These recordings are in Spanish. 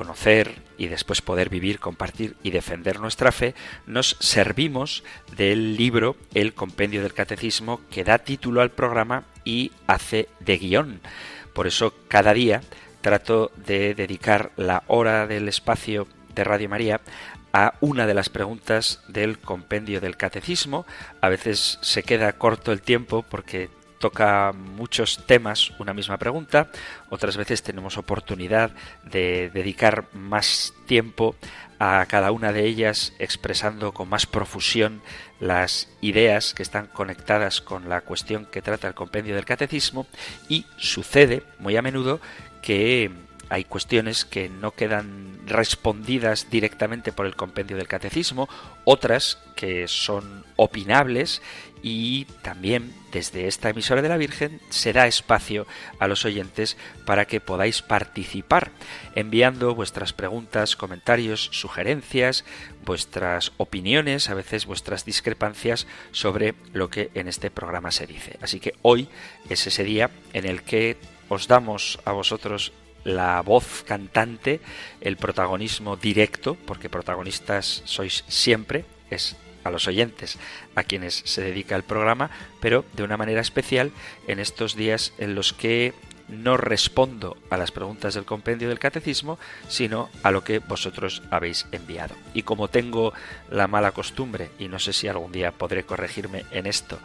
conocer y después poder vivir, compartir y defender nuestra fe, nos servimos del libro El Compendio del Catecismo que da título al programa y hace de guion. Por eso cada día trato de dedicar la hora del espacio de Radio María a una de las preguntas del compendio del catecismo. A veces se queda corto el tiempo porque toca muchos temas una misma pregunta, otras veces tenemos oportunidad de dedicar más tiempo a cada una de ellas expresando con más profusión las ideas que están conectadas con la cuestión que trata el compendio del catecismo y sucede muy a menudo que hay cuestiones que no quedan respondidas directamente por el compendio del catecismo, otras que son opinables y también desde esta emisora de la Virgen se da espacio a los oyentes para que podáis participar enviando vuestras preguntas, comentarios, sugerencias, vuestras opiniones, a veces vuestras discrepancias sobre lo que en este programa se dice. Así que hoy es ese día en el que os damos a vosotros la voz cantante, el protagonismo directo, porque protagonistas sois siempre, es a los oyentes a quienes se dedica el programa, pero de una manera especial en estos días en los que no respondo a las preguntas del compendio del catecismo, sino a lo que vosotros habéis enviado. Y como tengo la mala costumbre, y no sé si algún día podré corregirme en esto,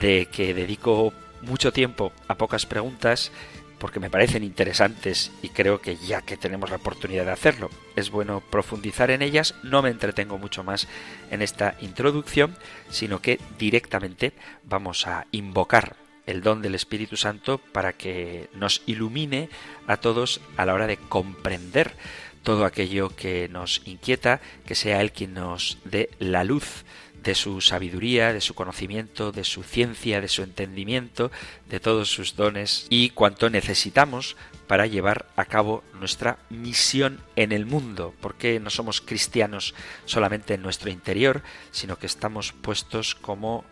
de que dedico mucho tiempo a pocas preguntas, porque me parecen interesantes y creo que ya que tenemos la oportunidad de hacerlo, es bueno profundizar en ellas. No me entretengo mucho más en esta introducción, sino que directamente vamos a invocar el don del Espíritu Santo para que nos ilumine a todos a la hora de comprender todo aquello que nos inquieta, que sea Él quien nos dé la luz de su sabiduría, de su conocimiento, de su ciencia, de su entendimiento, de todos sus dones y cuanto necesitamos para llevar a cabo nuestra misión en el mundo, porque no somos cristianos solamente en nuestro interior, sino que estamos puestos como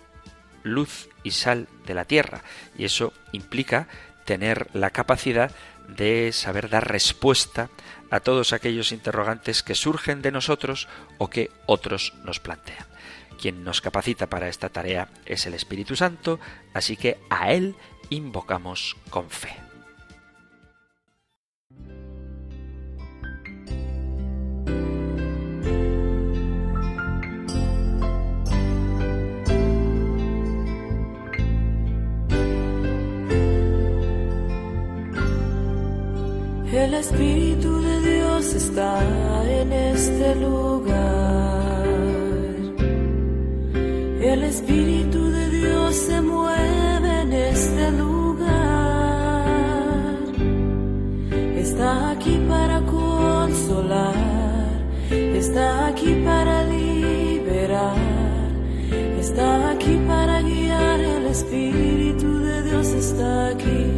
luz y sal de la tierra, y eso implica tener la capacidad de saber dar respuesta a todos aquellos interrogantes que surgen de nosotros o que otros nos plantean. Quien nos capacita para esta tarea es el Espíritu Santo, así que a Él invocamos con fe. El Espíritu de Dios está en este lugar. El Espíritu de Dios se mueve en este lugar. Está aquí para consolar, está aquí para liberar, está aquí para guiar. El Espíritu de Dios está aquí.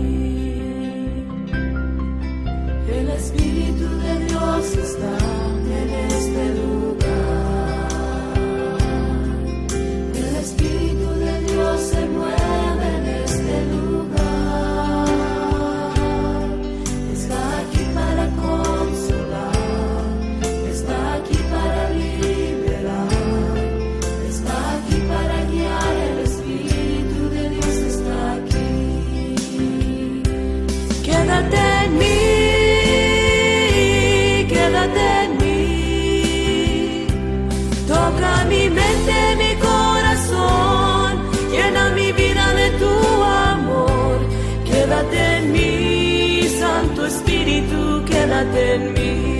Espíritu, quédate en mí.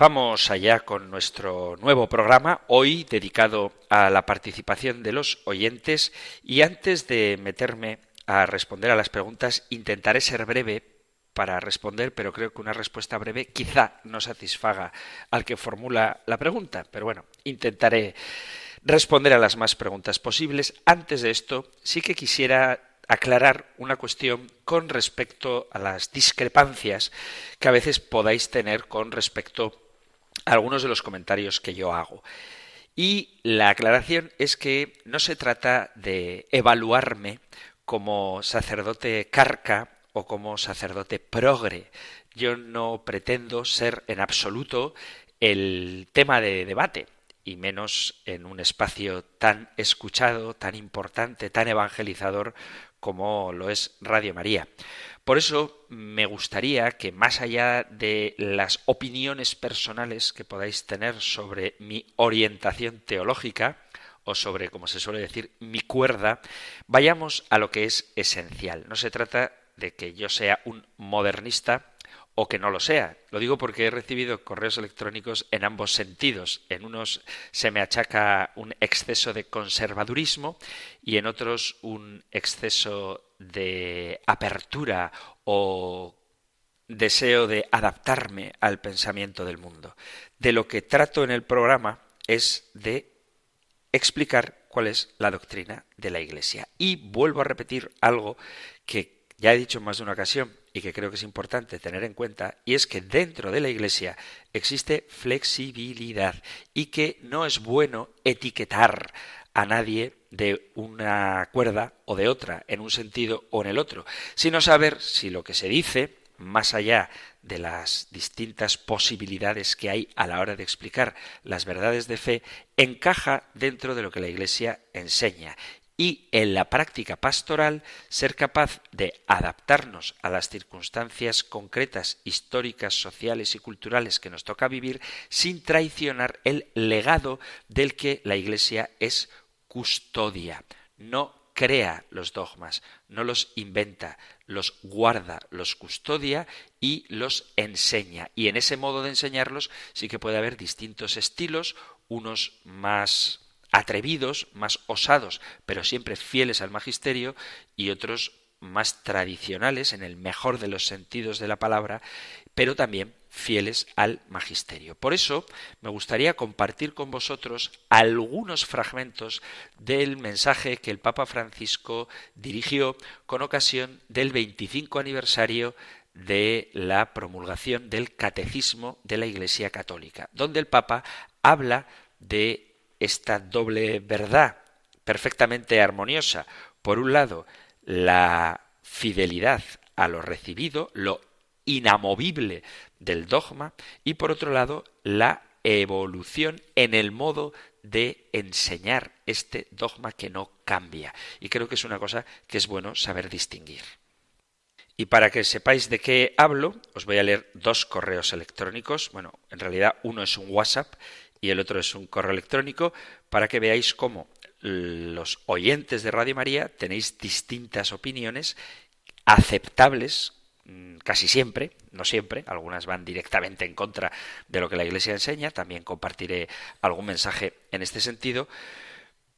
Vamos allá con nuestro nuevo programa, hoy dedicado a la participación de los oyentes y antes de meterme a responder a las preguntas intentaré ser breve para responder, pero creo que una respuesta breve quizá no satisfaga al que formula la pregunta, pero bueno, intentaré responder a las más preguntas posibles. Antes de esto, sí que quisiera aclarar una cuestión con respecto a las discrepancias que a veces podáis tener con respecto algunos de los comentarios que yo hago. Y la aclaración es que no se trata de evaluarme como sacerdote carca o como sacerdote progre. Yo no pretendo ser en absoluto el tema de debate y menos en un espacio tan escuchado, tan importante, tan evangelizador como lo es Radio María. Por eso me gustaría que más allá de las opiniones personales que podáis tener sobre mi orientación teológica, o sobre, como se suele decir, mi cuerda, vayamos a lo que es esencial. No se trata de que yo sea un modernista o que no lo sea. Lo digo porque he recibido correos electrónicos en ambos sentidos. En unos se me achaca un exceso de conservadurismo y en otros un exceso de apertura o deseo de adaptarme al pensamiento del mundo. De lo que trato en el programa es de explicar cuál es la doctrina de la Iglesia. Y vuelvo a repetir algo que ya he dicho en más de una ocasión y que creo que es importante tener en cuenta, y es que dentro de la Iglesia existe flexibilidad y que no es bueno etiquetar a nadie de una cuerda o de otra, en un sentido o en el otro, sino saber si lo que se dice, más allá de las distintas posibilidades que hay a la hora de explicar las verdades de fe, encaja dentro de lo que la Iglesia enseña y en la práctica pastoral ser capaz de adaptarnos a las circunstancias concretas, históricas, sociales y culturales que nos toca vivir sin traicionar el legado del que la Iglesia es custodia. No crea los dogmas, no los inventa, los guarda, los custodia y los enseña. Y en ese modo de enseñarlos sí que puede haber distintos estilos, unos más atrevidos, más osados, pero siempre fieles al magisterio, y otros más tradicionales, en el mejor de los sentidos de la palabra, pero también fieles al magisterio. Por eso me gustaría compartir con vosotros algunos fragmentos del mensaje que el Papa Francisco dirigió con ocasión del 25 aniversario de la promulgación del Catecismo de la Iglesia Católica, donde el Papa habla de esta doble verdad perfectamente armoniosa. Por un lado, la fidelidad a lo recibido, lo inamovible del dogma, y por otro lado, la evolución en el modo de enseñar este dogma que no cambia. Y creo que es una cosa que es bueno saber distinguir. Y para que sepáis de qué hablo, os voy a leer dos correos electrónicos. Bueno, en realidad uno es un WhatsApp y el otro es un correo electrónico para que veáis cómo los oyentes de Radio María tenéis distintas opiniones aceptables mm, casi siempre, no siempre, algunas van directamente en contra de lo que la Iglesia enseña, también compartiré algún mensaje en este sentido,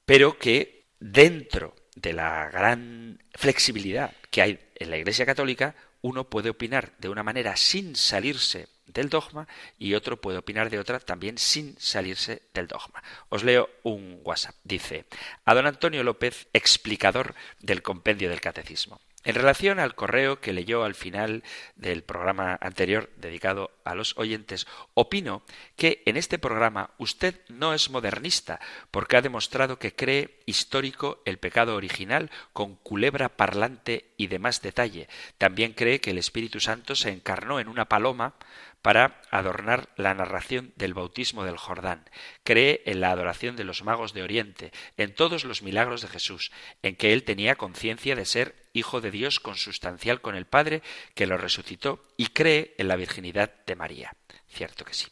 pero que dentro de la gran flexibilidad que hay en la Iglesia Católica, uno puede opinar de una manera sin salirse del dogma y otro puede opinar de otra también sin salirse del dogma. Os leo un WhatsApp. Dice, a don Antonio López, explicador del compendio del catecismo. En relación al correo que leyó al final del programa anterior dedicado a los oyentes, opino que en este programa usted no es modernista, porque ha demostrado que cree histórico el pecado original con culebra parlante y demás detalle. También cree que el Espíritu Santo se encarnó en una paloma para adornar la narración del bautismo del Jordán. Cree en la adoración de los magos de Oriente, en todos los milagros de Jesús, en que él tenía conciencia de ser hijo de Dios consustancial con el Padre que lo resucitó, y cree en la virginidad de María. Cierto que sí.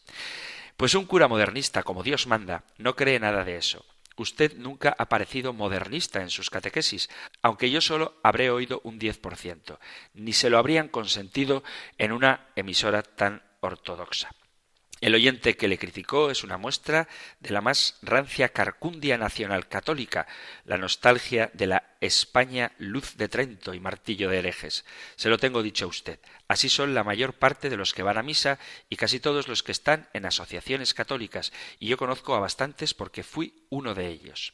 Pues un cura modernista, como Dios manda, no cree nada de eso. Usted nunca ha parecido modernista en sus catequesis, aunque yo solo habré oído un 10%, ni se lo habrían consentido en una emisora tan ortodoxa. El oyente que le criticó es una muestra de la más rancia carcundia nacional católica, la nostalgia de la España luz de Trento y martillo de herejes. Se lo tengo dicho a usted. Así son la mayor parte de los que van a misa y casi todos los que están en asociaciones católicas, y yo conozco a bastantes porque fui uno de ellos.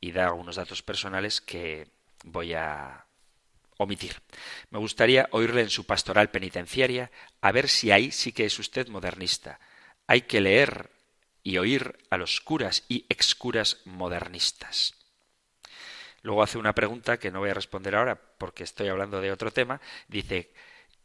Y da algunos datos personales que voy a omitir. Me gustaría oírle en su pastoral penitenciaria a ver si ahí sí que es usted modernista. Hay que leer y oír a los curas y excuras modernistas. Luego hace una pregunta que no voy a responder ahora porque estoy hablando de otro tema. Dice,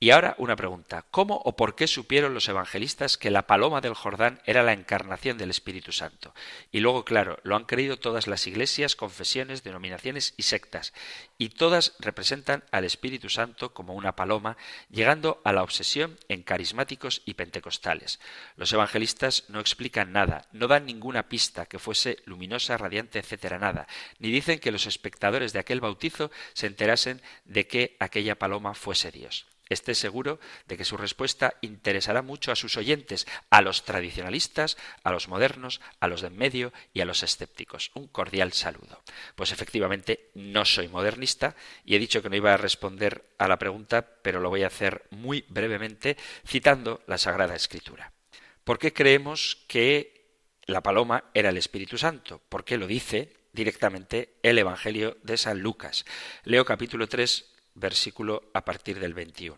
y ahora una pregunta. ¿Cómo o por qué supieron los evangelistas que la paloma del Jordán era la encarnación del Espíritu Santo? Y luego, claro, lo han creído todas las iglesias, confesiones, denominaciones y sectas. Y todas representan al Espíritu Santo como una paloma, llegando a la obsesión en carismáticos y pentecostales. Los evangelistas no explican nada, no dan ninguna pista que fuese luminosa, radiante, etcétera, nada. Ni dicen que los espectadores de aquel bautizo se enterasen de que aquella paloma fuese Dios. Esté seguro de que su respuesta interesará mucho a sus oyentes, a los tradicionalistas, a los modernos, a los de en medio y a los escépticos. Un cordial saludo. Pues efectivamente no soy modernista y he dicho que no iba a responder a la pregunta, pero lo voy a hacer muy brevemente citando la Sagrada Escritura. ¿Por qué creemos que la paloma era el Espíritu Santo? ¿Por qué lo dice directamente el Evangelio de San Lucas? Leo capítulo 3 versículo a partir del 21.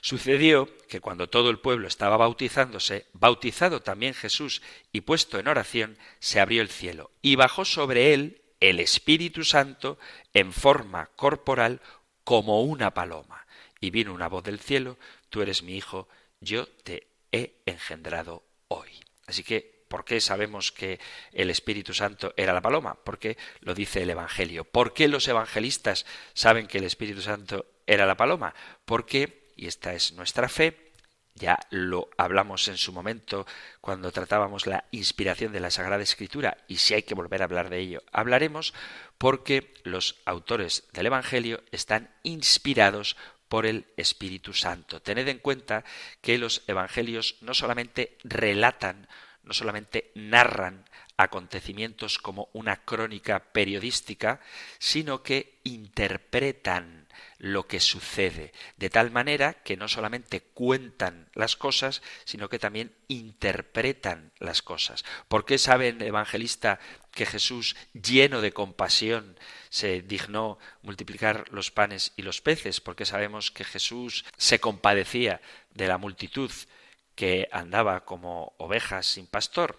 Sucedió que cuando todo el pueblo estaba bautizándose, bautizado también Jesús y puesto en oración, se abrió el cielo y bajó sobre él el Espíritu Santo en forma corporal como una paloma. Y vino una voz del cielo, tú eres mi hijo, yo te he engendrado hoy. Así que ¿Por qué sabemos que el Espíritu Santo era la paloma? Porque lo dice el Evangelio. ¿Por qué los evangelistas saben que el Espíritu Santo era la paloma? Porque, y esta es nuestra fe, ya lo hablamos en su momento cuando tratábamos la inspiración de la Sagrada Escritura, y si hay que volver a hablar de ello, hablaremos porque los autores del Evangelio están inspirados por el Espíritu Santo. Tened en cuenta que los Evangelios no solamente relatan no solamente narran acontecimientos como una crónica periodística, sino que interpretan lo que sucede, de tal manera que no solamente cuentan las cosas, sino que también interpretan las cosas. ¿Por qué sabe el evangelista que Jesús, lleno de compasión, se dignó multiplicar los panes y los peces? Porque sabemos que Jesús se compadecía de la multitud que andaba como ovejas sin pastor.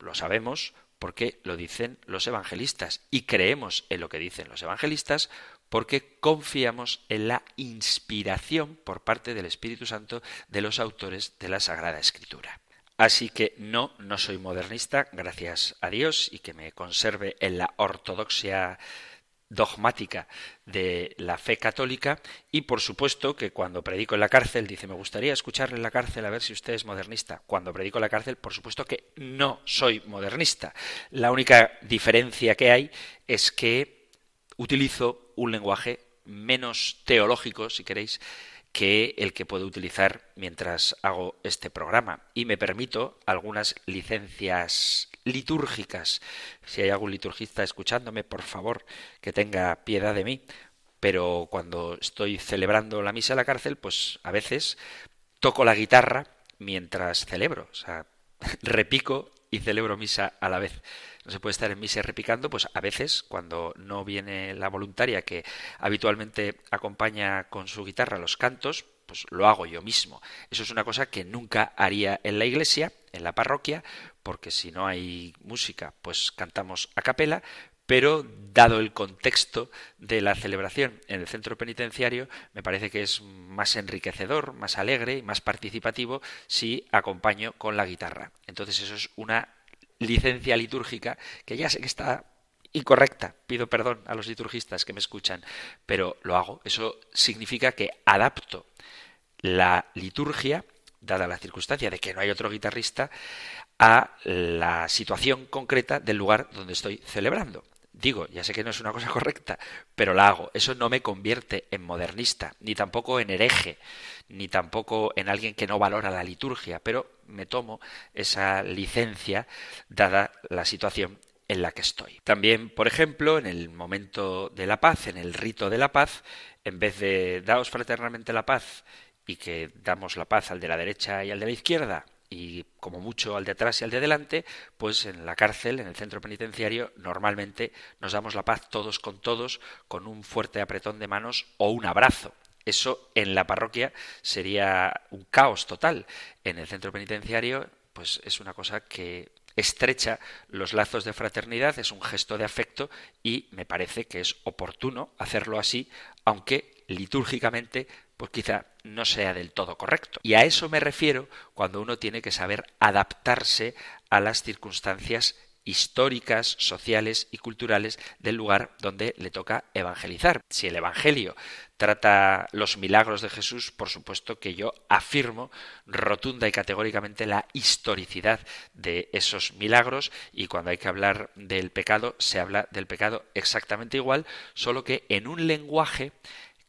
Lo sabemos porque lo dicen los evangelistas y creemos en lo que dicen los evangelistas porque confiamos en la inspiración por parte del Espíritu Santo de los autores de la Sagrada Escritura. Así que no, no soy modernista, gracias a Dios, y que me conserve en la ortodoxia dogmática de la fe católica y por supuesto que cuando predico en la cárcel dice me gustaría escucharle en la cárcel a ver si usted es modernista. Cuando predico en la cárcel por supuesto que no soy modernista. La única diferencia que hay es que utilizo un lenguaje menos teológico, si queréis, que el que puedo utilizar mientras hago este programa y me permito algunas licencias litúrgicas. Si hay algún liturgista escuchándome, por favor, que tenga piedad de mí. Pero cuando estoy celebrando la misa en la cárcel, pues a veces toco la guitarra mientras celebro, o sea, repico y celebro misa a la vez. No se puede estar en misa repicando, pues a veces, cuando no viene la voluntaria que habitualmente acompaña con su guitarra los cantos, pues lo hago yo mismo. Eso es una cosa que nunca haría en la iglesia, en la parroquia, porque si no hay música, pues cantamos a capela, pero dado el contexto de la celebración en el centro penitenciario, me parece que es más enriquecedor, más alegre y más participativo si acompaño con la guitarra. Entonces eso es una licencia litúrgica que ya sé que está incorrecta. Pido perdón a los liturgistas que me escuchan, pero lo hago. Eso significa que adapto la liturgia, dada la circunstancia de que no hay otro guitarrista, a la situación concreta del lugar donde estoy celebrando. Digo, ya sé que no es una cosa correcta, pero la hago. Eso no me convierte en modernista, ni tampoco en hereje, ni tampoco en alguien que no valora la liturgia, pero me tomo esa licencia dada la situación en la que estoy. También, por ejemplo, en el momento de la paz, en el rito de la paz, en vez de daos fraternalmente la paz y que damos la paz al de la derecha y al de la izquierda, y como mucho al de atrás y al de delante, pues en la cárcel, en el centro penitenciario, normalmente nos damos la paz todos con todos, con un fuerte apretón de manos o un abrazo. Eso en la parroquia sería un caos total. En el centro penitenciario, pues es una cosa que estrecha los lazos de fraternidad, es un gesto de afecto y me parece que es oportuno hacerlo así, aunque litúrgicamente pues quizá no sea del todo correcto. Y a eso me refiero cuando uno tiene que saber adaptarse a las circunstancias históricas, sociales y culturales del lugar donde le toca evangelizar. Si el Evangelio trata los milagros de Jesús, por supuesto que yo afirmo rotunda y categóricamente la historicidad de esos milagros y cuando hay que hablar del pecado se habla del pecado exactamente igual, solo que en un lenguaje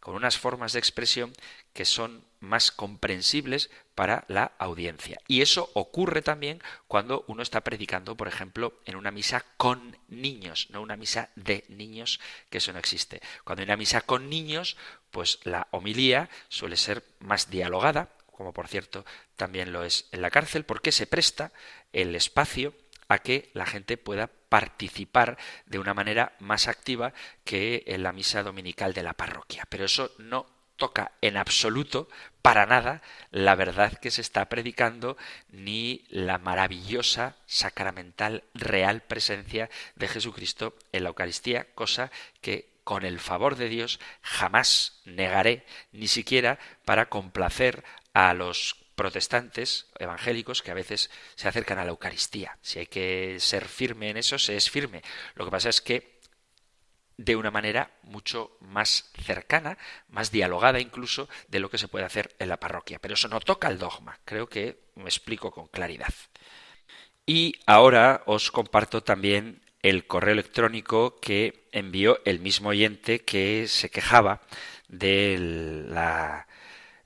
con unas formas de expresión que son más comprensibles para la audiencia. Y eso ocurre también cuando uno está predicando, por ejemplo, en una misa con niños, no una misa de niños, que eso no existe. Cuando hay una misa con niños, pues la homilía suele ser más dialogada, como por cierto también lo es en la cárcel, porque se presta el espacio a que la gente pueda participar de una manera más activa que en la misa dominical de la parroquia. Pero eso no toca en absoluto, para nada, la verdad que se está predicando, ni la maravillosa, sacramental, real presencia de Jesucristo en la Eucaristía, cosa que con el favor de Dios jamás negaré, ni siquiera para complacer a los protestantes evangélicos que a veces se acercan a la Eucaristía. Si hay que ser firme en eso, se es firme. Lo que pasa es que de una manera mucho más cercana, más dialogada incluso de lo que se puede hacer en la parroquia. Pero eso no toca el dogma. Creo que me explico con claridad. Y ahora os comparto también el correo electrónico que envió el mismo oyente que se quejaba de la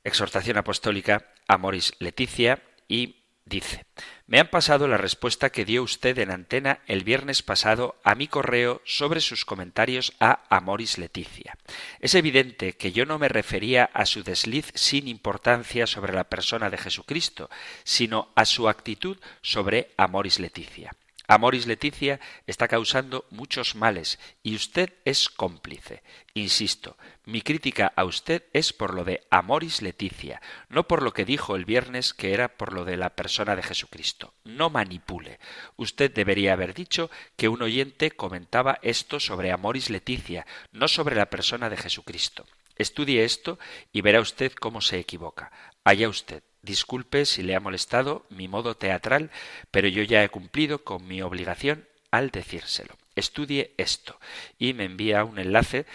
exhortación apostólica Amoris Leticia y dice Me han pasado la respuesta que dio usted en antena el viernes pasado a mi correo sobre sus comentarios a Amoris Leticia. Es evidente que yo no me refería a su desliz sin importancia sobre la persona de Jesucristo, sino a su actitud sobre Amoris Leticia. Amoris Leticia está causando muchos males y usted es cómplice. Insisto, mi crítica a usted es por lo de Amoris Leticia, no por lo que dijo el viernes que era por lo de la persona de Jesucristo. No manipule. Usted debería haber dicho que un oyente comentaba esto sobre Amoris Leticia, no sobre la persona de Jesucristo. Estudie esto y verá usted cómo se equivoca. Allá usted. Disculpe si le ha molestado mi modo teatral, pero yo ya he cumplido con mi obligación al decírselo. Estudie esto. Y me envía un enlace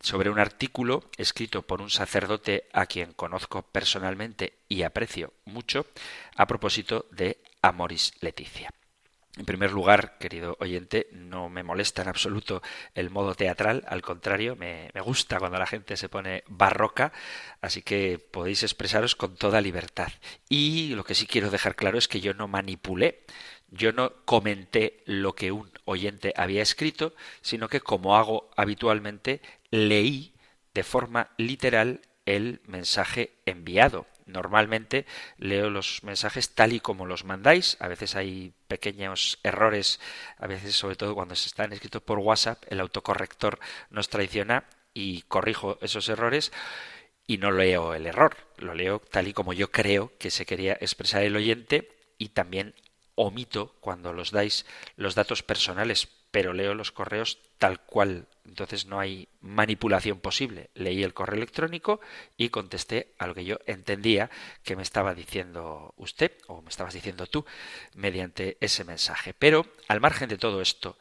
sobre un artículo escrito por un sacerdote a quien conozco personalmente y aprecio mucho a propósito de Amoris Leticia. En primer lugar, querido oyente, no me molesta en absoluto el modo teatral, al contrario, me, me, gusta cuando la gente se pone barroca, así que podéis expresaros con toda libertad. Y lo que sí quiero dejar claro es que yo no manipulé, yo no comenté lo que un oyente había escrito, sino que, como hago habitualmente, leí de forma literal el mensaje enviado normalmente leo los mensajes tal y como los mandáis. A veces hay pequeños errores, a veces sobre todo cuando se están escritos por WhatsApp, el autocorrector nos traiciona y corrijo esos errores y no leo el error, lo leo tal y como yo creo que se quería expresar el oyente y también omito cuando los dais los datos personales, pero leo los correos tal cual. Entonces no hay manipulación posible. Leí el correo electrónico y contesté a lo que yo entendía que me estaba diciendo usted o me estabas diciendo tú mediante ese mensaje. Pero al margen de todo esto,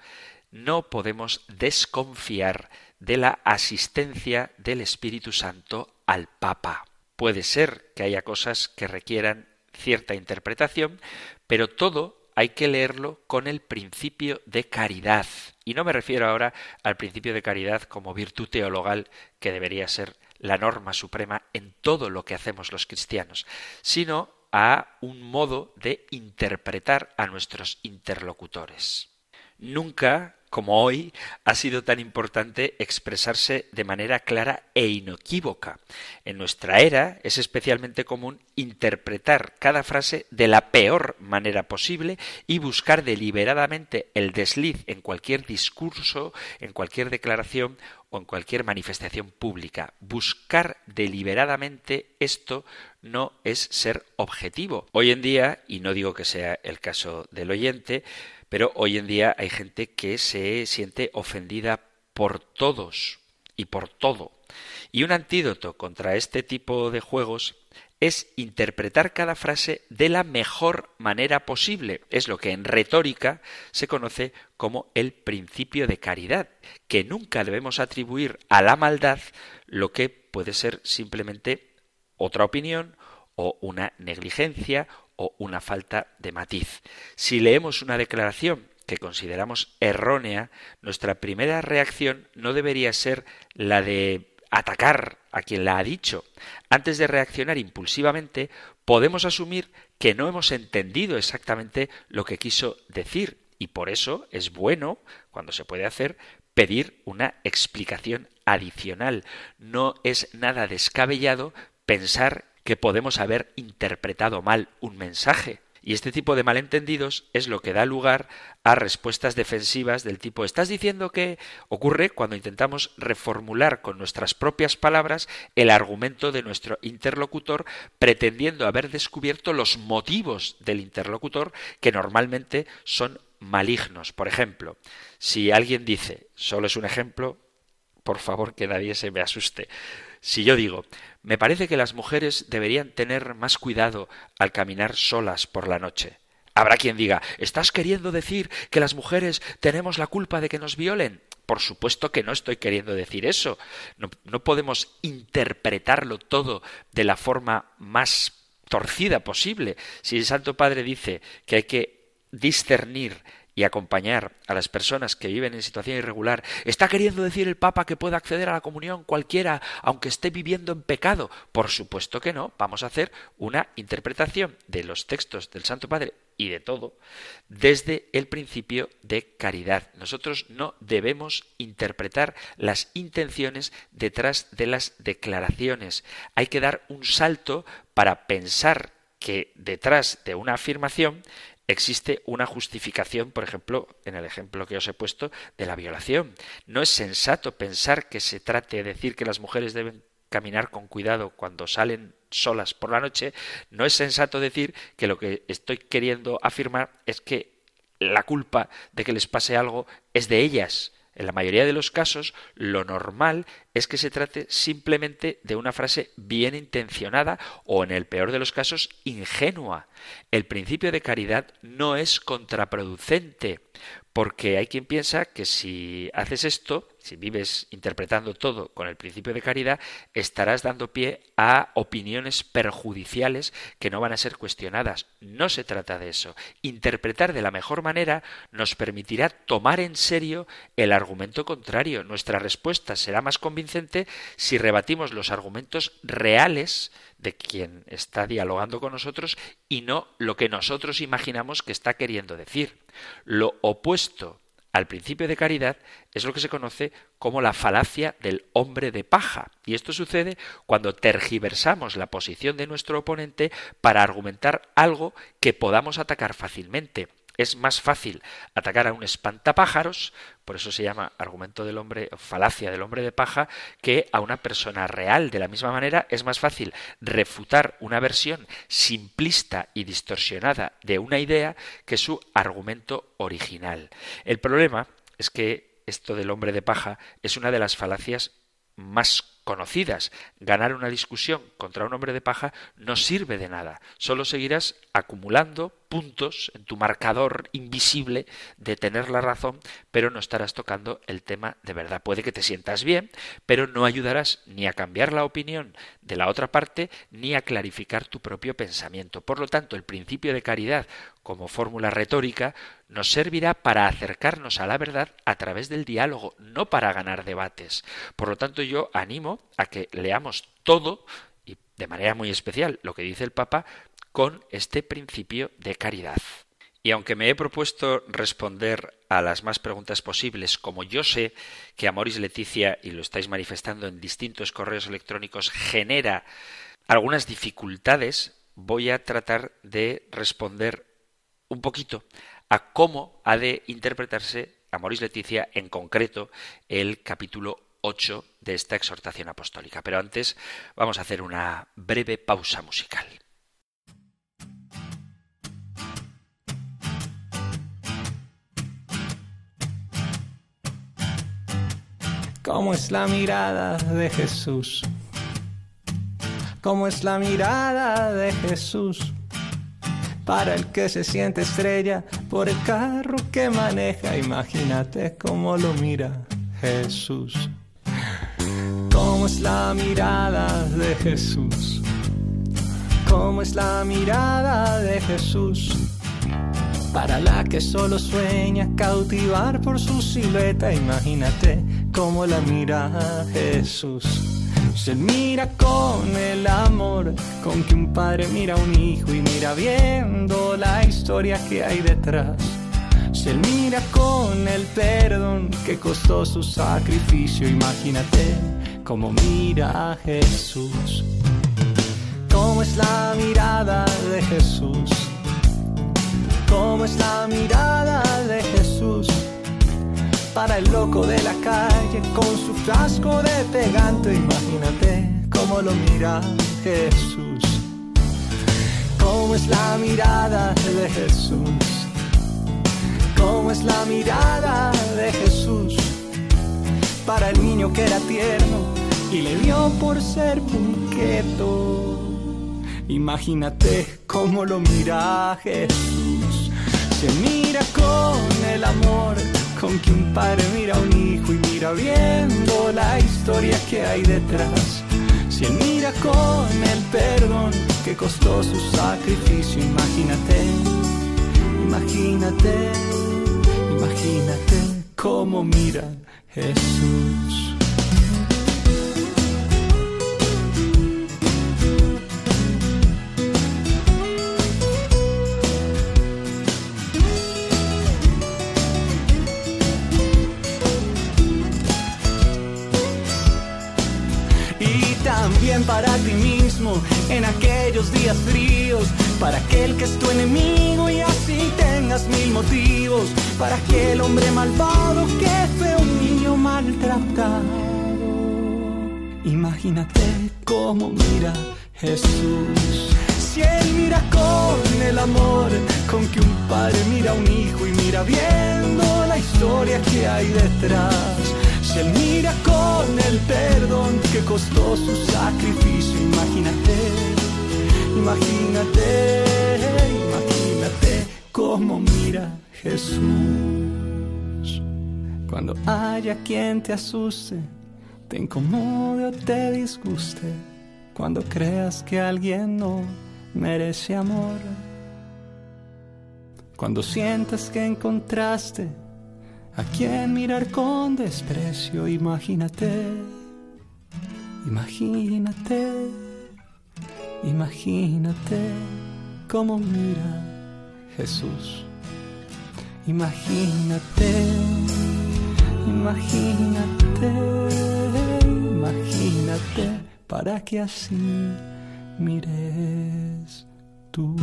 no podemos desconfiar de la asistencia del Espíritu Santo al Papa. Puede ser que haya cosas que requieran cierta interpretación, pero todo hay que leerlo con el principio de caridad. Y no me refiero ahora al principio de caridad como virtud teologal que debería ser la norma suprema en todo lo que hacemos los cristianos, sino a un modo de interpretar a nuestros interlocutores. Nunca como hoy, ha sido tan importante expresarse de manera clara e inequívoca. En nuestra era es especialmente común interpretar cada frase de la peor manera posible y buscar deliberadamente el desliz en cualquier discurso, en cualquier declaración o en cualquier manifestación pública. Buscar deliberadamente esto no es ser objetivo. Hoy en día, y no digo que sea el caso del oyente, pero hoy en día hay gente que se siente ofendida por todos y por todo. Y un antídoto contra este tipo de juegos es interpretar cada frase de la mejor manera posible. Es lo que en retórica se conoce como el principio de caridad, que nunca debemos atribuir a la maldad lo que puede ser simplemente otra opinión o una negligencia o una falta de matiz. Si leemos una declaración que consideramos errónea, nuestra primera reacción no debería ser la de atacar a quien la ha dicho. Antes de reaccionar impulsivamente, podemos asumir que no hemos entendido exactamente lo que quiso decir y por eso es bueno, cuando se puede hacer, pedir una explicación adicional. No es nada descabellado pensar que podemos haber interpretado mal un mensaje. Y este tipo de malentendidos es lo que da lugar a respuestas defensivas del tipo ¿estás diciendo que ocurre cuando intentamos reformular con nuestras propias palabras el argumento de nuestro interlocutor pretendiendo haber descubierto los motivos del interlocutor que normalmente son malignos? Por ejemplo, si alguien dice, solo es un ejemplo, por favor que nadie se me asuste, si yo digo, me parece que las mujeres deberían tener más cuidado al caminar solas por la noche. Habrá quien diga, ¿estás queriendo decir que las mujeres tenemos la culpa de que nos violen? Por supuesto que no estoy queriendo decir eso. No, podemos interpretarlo todo de la forma más torcida posible. Si el Santo Padre dice que hay que discernir y acompañar a las personas que viven en situación irregular. ¿Está queriendo decir el Papa que pueda acceder a la comunión cualquiera aunque esté viviendo en pecado? Por supuesto que no. Vamos a hacer una interpretación de los textos del Santo Padre y de todo desde el principio de caridad. Nosotros no debemos interpretar las intenciones detrás de las declaraciones. Hay que dar un salto para pensar que detrás de una afirmación existe una justificación, por ejemplo, en el ejemplo que os he puesto, de la violación. No es sensato pensar que se trate de decir que las mujeres deben caminar con cuidado cuando salen solas por la noche. No es sensato decir que lo que estoy queriendo afirmar es que la culpa de que les pase algo es de ellas. En la mayoría de los casos, lo normal es que se trate simplemente de una frase bien intencionada o, en el peor de los casos, ingenua. El principio de caridad no es contraproducente, porque hay quien piensa que si haces esto, si vives interpretando todo con el principio de caridad, estarás dando pie a opiniones perjudiciales que no van a ser cuestionadas. No se trata de eso. Interpretar de la mejor manera nos permitirá tomar en serio el argumento contrario. Nuestra respuesta será más convincente si rebatimos los argumentos reales de quien está dialogando con nosotros y no lo que nosotros imaginamos que está queriendo decir. Lo opuesto al principio de caridad es lo que se conoce como la falacia del hombre de paja. Y esto sucede cuando tergiversamos la posición de nuestro oponente para argumentar algo que podamos atacar fácilmente es más fácil atacar a un espantapájaros, por eso se llama argumento del hombre, falacia del hombre de paja, que a una persona real. De la misma manera, es más fácil refutar una versión simplista y distorsionada de una idea que su argumento original. El problema es que esto del hombre de paja es una de las falacias más conocidas. Ganar una discusión contra un hombre de paja no sirve de nada. Solo seguirás acumulando puntos en tu marcador invisible de tener la razón, pero no estarás tocando el tema de verdad. Puede que te sientas bien, pero no ayudarás ni a cambiar la opinión de la otra parte, ni a clarificar tu propio pensamiento. Por lo tanto, el principio de caridad como fórmula retórica nos servirá para acercarnos a la verdad a través del diálogo, no para ganar debates. Por lo tanto, yo animo a que leamos todo y de manera muy especial lo que dice el Papa con este principio de caridad. Y aunque me he propuesto responder a las más preguntas posibles, como yo sé que Amoris Leticia, y lo estáis manifestando en distintos correos electrónicos, genera algunas dificultades, voy a tratar de responder un poquito a cómo ha de interpretarse Amoris Leticia en concreto el capítulo 8 de esta exhortación apostólica. Pero antes vamos a hacer una breve pausa musical. ¿Cómo es la mirada de Jesús? ¿Cómo es la mirada de Jesús? Para el que se siente estrella por el carro que maneja, imagínate cómo lo mira Jesús es la mirada de Jesús? ¿Cómo es la mirada de Jesús? Para la que solo sueña cautivar por su silueta, imagínate cómo la mira Jesús. Se mira con el amor con que un padre mira a un hijo y mira viendo la historia que hay detrás. Se mira con el perdón que costó su sacrificio, imagínate como mira Jesús. ¿Cómo es la mirada de Jesús? ¿Cómo es la mirada de Jesús? Para el loco de la calle con su frasco de pegante, imagínate cómo lo mira Jesús. ¿Cómo es la mirada de Jesús? ¿Cómo es la mirada de Jesús? Para el niño que era tierno y le dio por ser punqueto. Imagínate cómo lo mira Jesús. Se mira con el amor con que un padre mira a un hijo y mira viendo la historia que hay detrás. Si él mira con el perdón que costó su sacrificio, imagínate, imagínate, imagínate cómo mira Jesús. En aquellos días fríos, para aquel que es tu enemigo y así tengas mil motivos, para aquel hombre malvado que fue un niño maltratado. Imagínate cómo mira Jesús. Si él mira con el amor con que un padre mira a un hijo y mira viendo la historia que hay detrás si él mira con el perdón que costó su sacrificio, imagínate, imagínate, imagínate cómo mira Jesús. Cuando haya quien te asuste, te incomode o te disguste, cuando creas que alguien no merece amor, cuando sientas que encontraste a quien mirar con desprecio, imagínate, imagínate, imagínate cómo mira Jesús. Imagínate, imagínate, imagínate, para que así mires tú.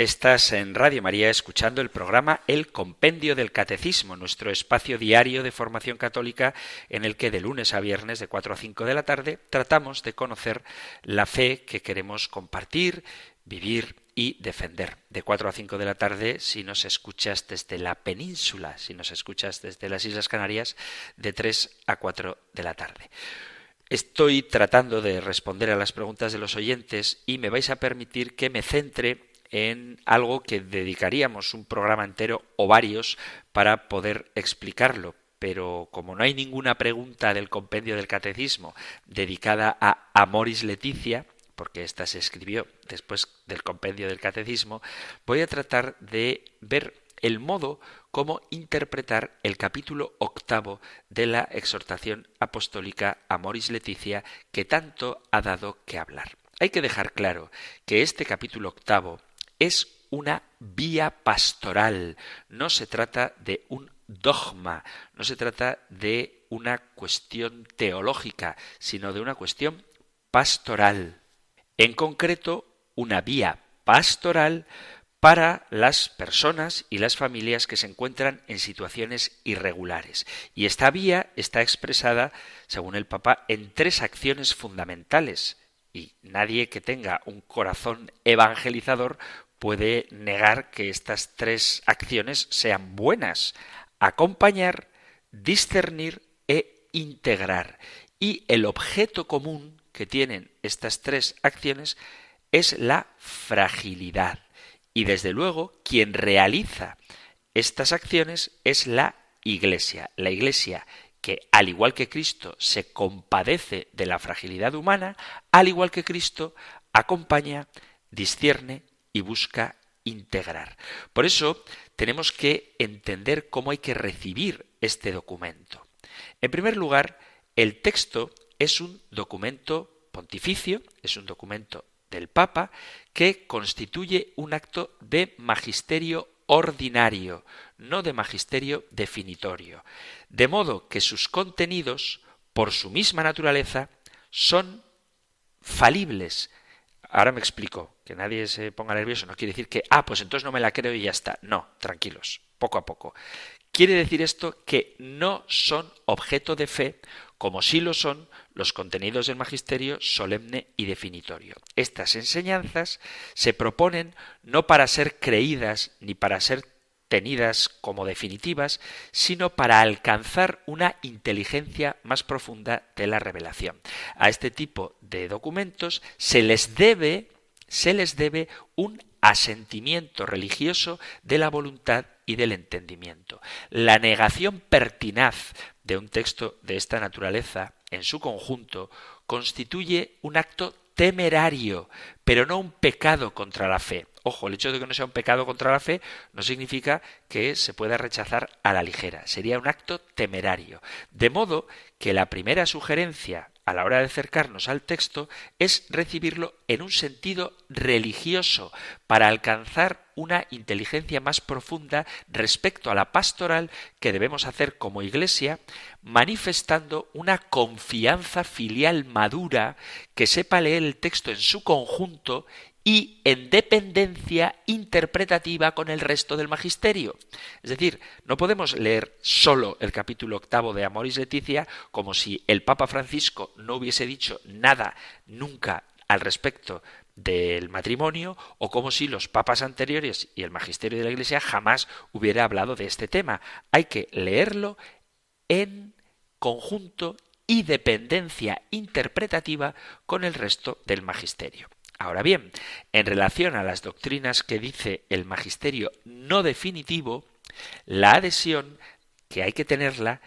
Estás en Radio María escuchando el programa El Compendio del Catecismo, nuestro espacio diario de formación católica en el que de lunes a viernes de 4 a 5 de la tarde tratamos de conocer la fe que queremos compartir, vivir y defender. De 4 a 5 de la tarde si nos escuchas desde la península, si nos escuchas desde las Islas Canarias, de 3 a 4 de la tarde. Estoy tratando de responder a las preguntas de los oyentes y me vais a permitir que me centre en algo que dedicaríamos un programa entero o varios para poder explicarlo. Pero como no hay ninguna pregunta del compendio del catecismo dedicada a Amoris Leticia, porque ésta se escribió después del compendio del catecismo, voy a tratar de ver el modo como interpretar el capítulo octavo de la exhortación apostólica Amoris Leticia que tanto ha dado que hablar. Hay que dejar claro que este capítulo octavo es una vía pastoral, no se trata de un dogma, no se trata de una cuestión teológica, sino de una cuestión pastoral. En concreto, una vía pastoral para las personas y las familias que se encuentran en situaciones irregulares. Y esta vía está expresada, según el Papa, en tres acciones fundamentales. Y nadie que tenga un corazón evangelizador puede negar que estas tres acciones sean buenas. Acompañar, discernir e integrar. Y el objeto común que tienen estas tres acciones es la fragilidad. Y desde luego, quien realiza estas acciones es la Iglesia. La Iglesia que, al igual que Cristo, se compadece de la fragilidad humana, al igual que Cristo, acompaña, discierne y busca integrar. Por eso tenemos que entender cómo hay que recibir este documento. En primer lugar, el texto es un documento pontificio, es un documento del Papa que constituye un acto de magisterio ordinario, no de magisterio definitorio, de modo que sus contenidos, por su misma naturaleza, son falibles, Ahora me explico, que nadie se ponga nervioso, no quiere decir que, ah, pues entonces no me la creo y ya está. No, tranquilos, poco a poco. Quiere decir esto que no son objeto de fe, como sí lo son los contenidos del magisterio solemne y definitorio. Estas enseñanzas se proponen no para ser creídas ni para ser tenidas como definitivas, sino para alcanzar una inteligencia más profunda de la revelación. A este tipo de documentos se les debe se les debe un asentimiento religioso de la voluntad y del entendimiento. La negación pertinaz de un texto de esta naturaleza en su conjunto constituye un acto temerario, pero no un pecado contra la fe. Ojo, el hecho de que no sea un pecado contra la fe no significa que se pueda rechazar a la ligera. Sería un acto temerario. De modo que la primera sugerencia a la hora de acercarnos al texto es recibirlo en un sentido religioso para alcanzar una inteligencia más profunda respecto a la pastoral que debemos hacer como Iglesia, manifestando una confianza filial madura que sepa leer el texto en su conjunto y en dependencia interpretativa con el resto del magisterio. Es decir, no podemos leer solo el capítulo octavo de Amoris Leticia como si el Papa Francisco no hubiese dicho nada nunca al respecto del matrimonio o como si los papas anteriores y el magisterio de la Iglesia jamás hubiera hablado de este tema. Hay que leerlo en conjunto y dependencia interpretativa con el resto del magisterio. Ahora bien, en relación a las doctrinas que dice el magisterio no definitivo, la adhesión, que hay que tenerla,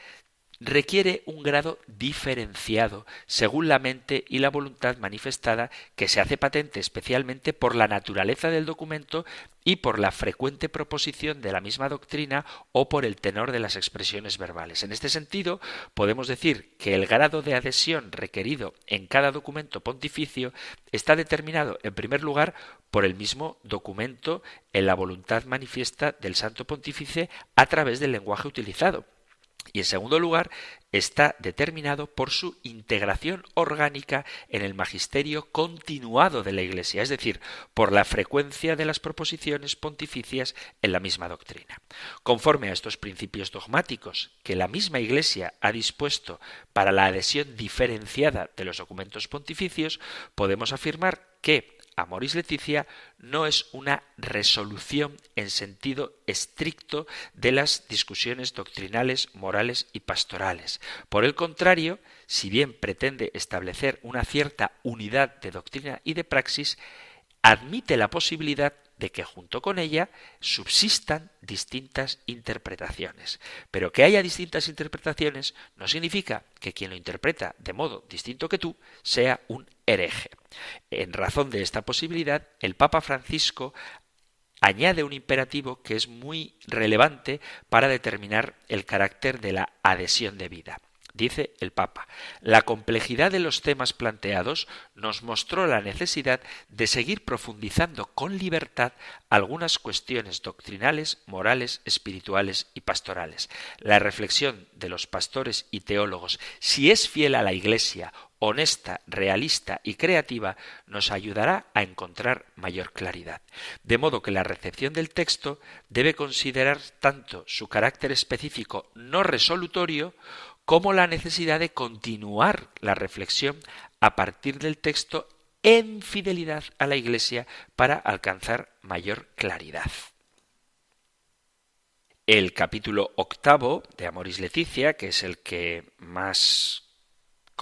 requiere un grado diferenciado según la mente y la voluntad manifestada que se hace patente especialmente por la naturaleza del documento y por la frecuente proposición de la misma doctrina o por el tenor de las expresiones verbales. En este sentido, podemos decir que el grado de adhesión requerido en cada documento pontificio está determinado, en primer lugar, por el mismo documento en la voluntad manifiesta del Santo Pontífice a través del lenguaje utilizado. Y en segundo lugar, está determinado por su integración orgánica en el magisterio continuado de la Iglesia, es decir, por la frecuencia de las proposiciones pontificias en la misma doctrina. Conforme a estos principios dogmáticos que la misma Iglesia ha dispuesto para la adhesión diferenciada de los documentos pontificios, podemos afirmar que Amoris Leticia no es una resolución en sentido estricto de las discusiones doctrinales, morales y pastorales. Por el contrario, si bien pretende establecer una cierta unidad de doctrina y de praxis, admite la posibilidad de que junto con ella subsistan distintas interpretaciones. Pero que haya distintas interpretaciones no significa que quien lo interpreta de modo distinto que tú sea un hereje. En razón de esta posibilidad, el Papa Francisco añade un imperativo que es muy relevante para determinar el carácter de la adhesión de vida. Dice el Papa, la complejidad de los temas planteados nos mostró la necesidad de seguir profundizando con libertad algunas cuestiones doctrinales, morales, espirituales y pastorales. La reflexión de los pastores y teólogos, si es fiel a la Iglesia, honesta, realista y creativa, nos ayudará a encontrar mayor claridad. De modo que la recepción del texto debe considerar tanto su carácter específico no resolutorio como la necesidad de continuar la reflexión a partir del texto en fidelidad a la Iglesia para alcanzar mayor claridad. El capítulo octavo de Amoris Leticia, que es el que más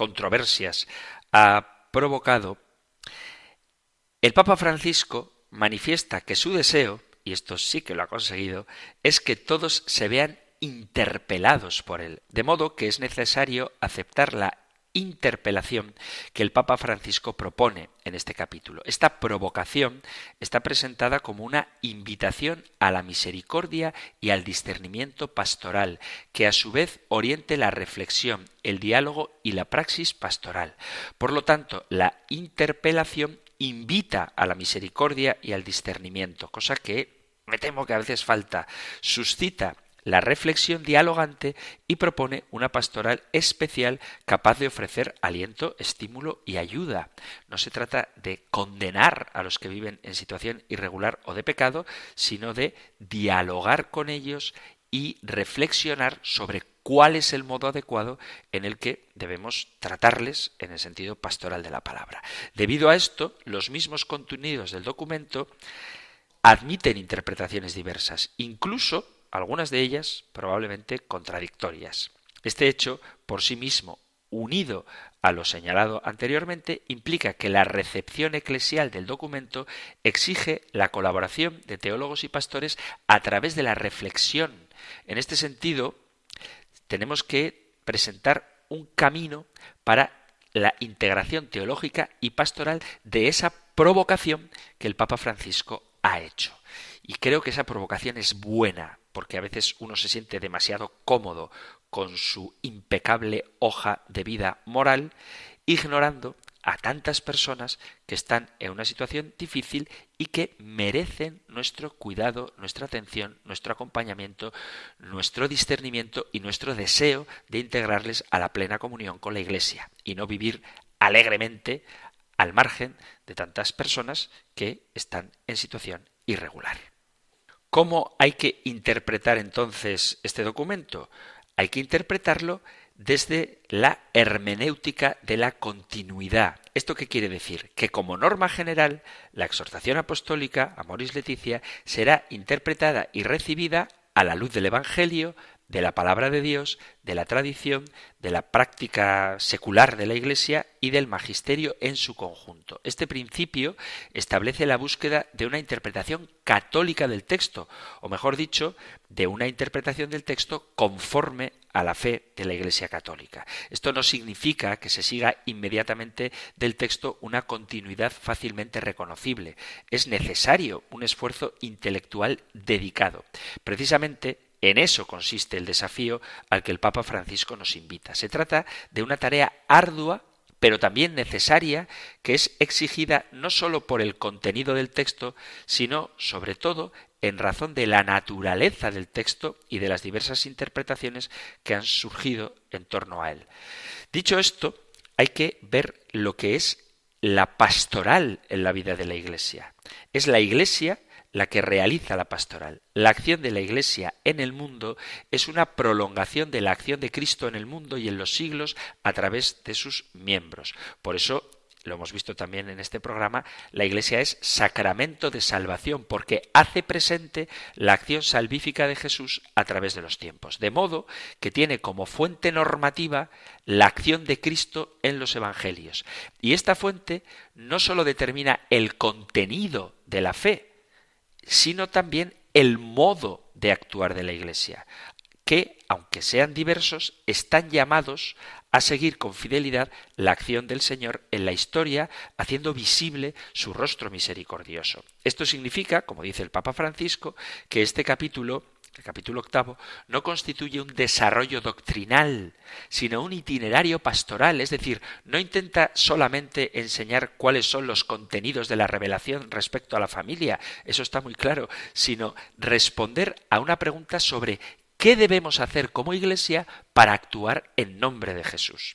controversias ha provocado, el Papa Francisco manifiesta que su deseo, y esto sí que lo ha conseguido, es que todos se vean interpelados por él. De modo que es necesario aceptar la interpelación que el Papa Francisco propone en este capítulo. Esta provocación está presentada como una invitación a la misericordia y al discernimiento pastoral, que a su vez oriente la reflexión, el diálogo y la praxis pastoral. Por lo tanto, la interpelación invita a la misericordia y al discernimiento, cosa que me temo que a veces falta. Suscita la reflexión dialogante y propone una pastoral especial capaz de ofrecer aliento, estímulo y ayuda. No se trata de condenar a los que viven en situación irregular o de pecado, sino de dialogar con ellos y reflexionar sobre cuál es el modo adecuado en el que debemos tratarles en el sentido pastoral de la palabra. Debido a esto, los mismos contenidos del documento admiten interpretaciones diversas, incluso algunas de ellas probablemente contradictorias. Este hecho, por sí mismo, unido a lo señalado anteriormente, implica que la recepción eclesial del documento exige la colaboración de teólogos y pastores a través de la reflexión. En este sentido, tenemos que presentar un camino para la integración teológica y pastoral de esa provocación que el Papa Francisco ha hecho. Y creo que esa provocación es buena, porque a veces uno se siente demasiado cómodo con su impecable hoja de vida moral, ignorando a tantas personas que están en una situación difícil y que merecen nuestro cuidado, nuestra atención, nuestro acompañamiento, nuestro discernimiento y nuestro deseo de integrarles a la plena comunión con la Iglesia y no vivir alegremente al margen de tantas personas que están en situación irregular. ¿Cómo hay que interpretar entonces este documento? Hay que interpretarlo desde la hermenéutica de la continuidad. ¿Esto qué quiere decir? Que como norma general, la exhortación apostólica, Amoris Leticia, será interpretada y recibida a la luz del Evangelio, de la palabra de Dios, de la tradición, de la práctica secular de la Iglesia y del magisterio en su conjunto. Este principio establece la búsqueda de una interpretación católica del texto, o mejor dicho, de una interpretación del texto conforme a la fe de la Iglesia católica. Esto no significa que se siga inmediatamente del texto una continuidad fácilmente reconocible. Es necesario un esfuerzo intelectual dedicado. Precisamente en eso consiste el desafío al que el Papa Francisco nos invita. Se trata de una tarea ardua pero también necesaria, que es exigida no sólo por el contenido del texto, sino, sobre todo, en razón de la naturaleza del texto y de las diversas interpretaciones que han surgido en torno a él. Dicho esto, hay que ver lo que es la pastoral en la vida de la Iglesia. Es la Iglesia la que realiza la pastoral. La acción de la Iglesia en el mundo es una prolongación de la acción de Cristo en el mundo y en los siglos a través de sus miembros. Por eso lo hemos visto también en este programa, la Iglesia es sacramento de salvación porque hace presente la acción salvífica de Jesús a través de los tiempos, de modo que tiene como fuente normativa la acción de Cristo en los Evangelios. Y esta fuente no sólo determina el contenido de la fe, sino también el modo de actuar de la Iglesia, que, aunque sean diversos, están llamados a seguir con fidelidad la acción del Señor en la historia, haciendo visible su rostro misericordioso. Esto significa, como dice el Papa Francisco, que este capítulo el capítulo octavo, no constituye un desarrollo doctrinal, sino un itinerario pastoral, es decir, no intenta solamente enseñar cuáles son los contenidos de la revelación respecto a la familia, eso está muy claro, sino responder a una pregunta sobre ¿Qué debemos hacer como Iglesia para actuar en nombre de Jesús?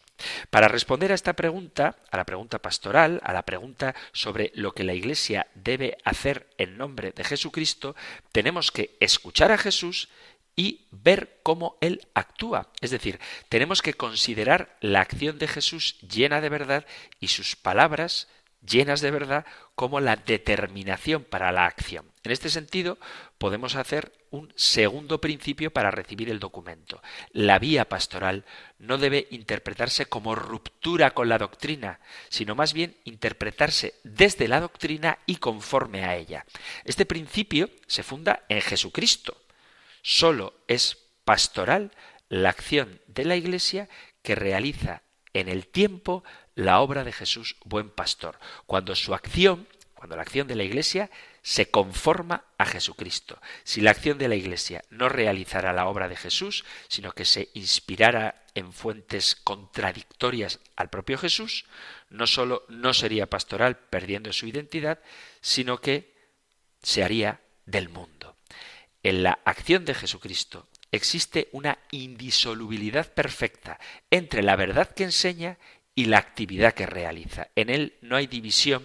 Para responder a esta pregunta, a la pregunta pastoral, a la pregunta sobre lo que la Iglesia debe hacer en nombre de Jesucristo, tenemos que escuchar a Jesús y ver cómo Él actúa. Es decir, tenemos que considerar la acción de Jesús llena de verdad y sus palabras llenas de verdad como la determinación para la acción. En este sentido, podemos hacer un segundo principio para recibir el documento. La vía pastoral no debe interpretarse como ruptura con la doctrina, sino más bien interpretarse desde la doctrina y conforme a ella. Este principio se funda en Jesucristo. Solo es pastoral la acción de la Iglesia que realiza en el tiempo la obra de Jesús buen pastor, cuando su acción, cuando la acción de la Iglesia se conforma a Jesucristo. Si la acción de la Iglesia no realizara la obra de Jesús, sino que se inspirara en fuentes contradictorias al propio Jesús, no sólo no sería pastoral perdiendo su identidad, sino que se haría del mundo. En la acción de Jesucristo existe una indisolubilidad perfecta entre la verdad que enseña y la actividad que realiza. En él no hay división,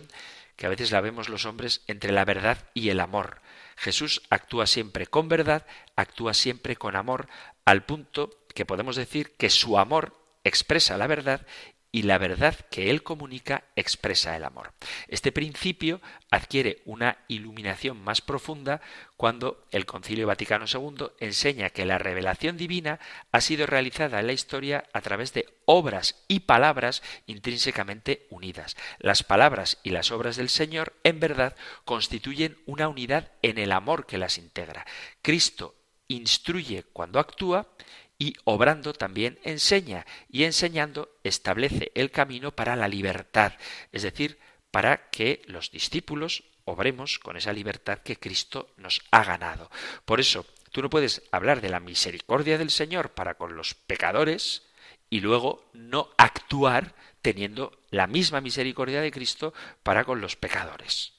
que a veces la vemos los hombres, entre la verdad y el amor. Jesús actúa siempre con verdad, actúa siempre con amor, al punto que podemos decir que su amor expresa la verdad y la verdad que él comunica expresa el amor. Este principio adquiere una iluminación más profunda cuando el Concilio Vaticano II enseña que la revelación divina ha sido realizada en la historia a través de obras y palabras intrínsecamente unidas. Las palabras y las obras del Señor, en verdad, constituyen una unidad en el amor que las integra. Cristo instruye cuando actúa y obrando también enseña y enseñando establece el camino para la libertad, es decir, para que los discípulos obremos con esa libertad que Cristo nos ha ganado. Por eso, tú no puedes hablar de la misericordia del Señor para con los pecadores y luego no actuar teniendo la misma misericordia de Cristo para con los pecadores.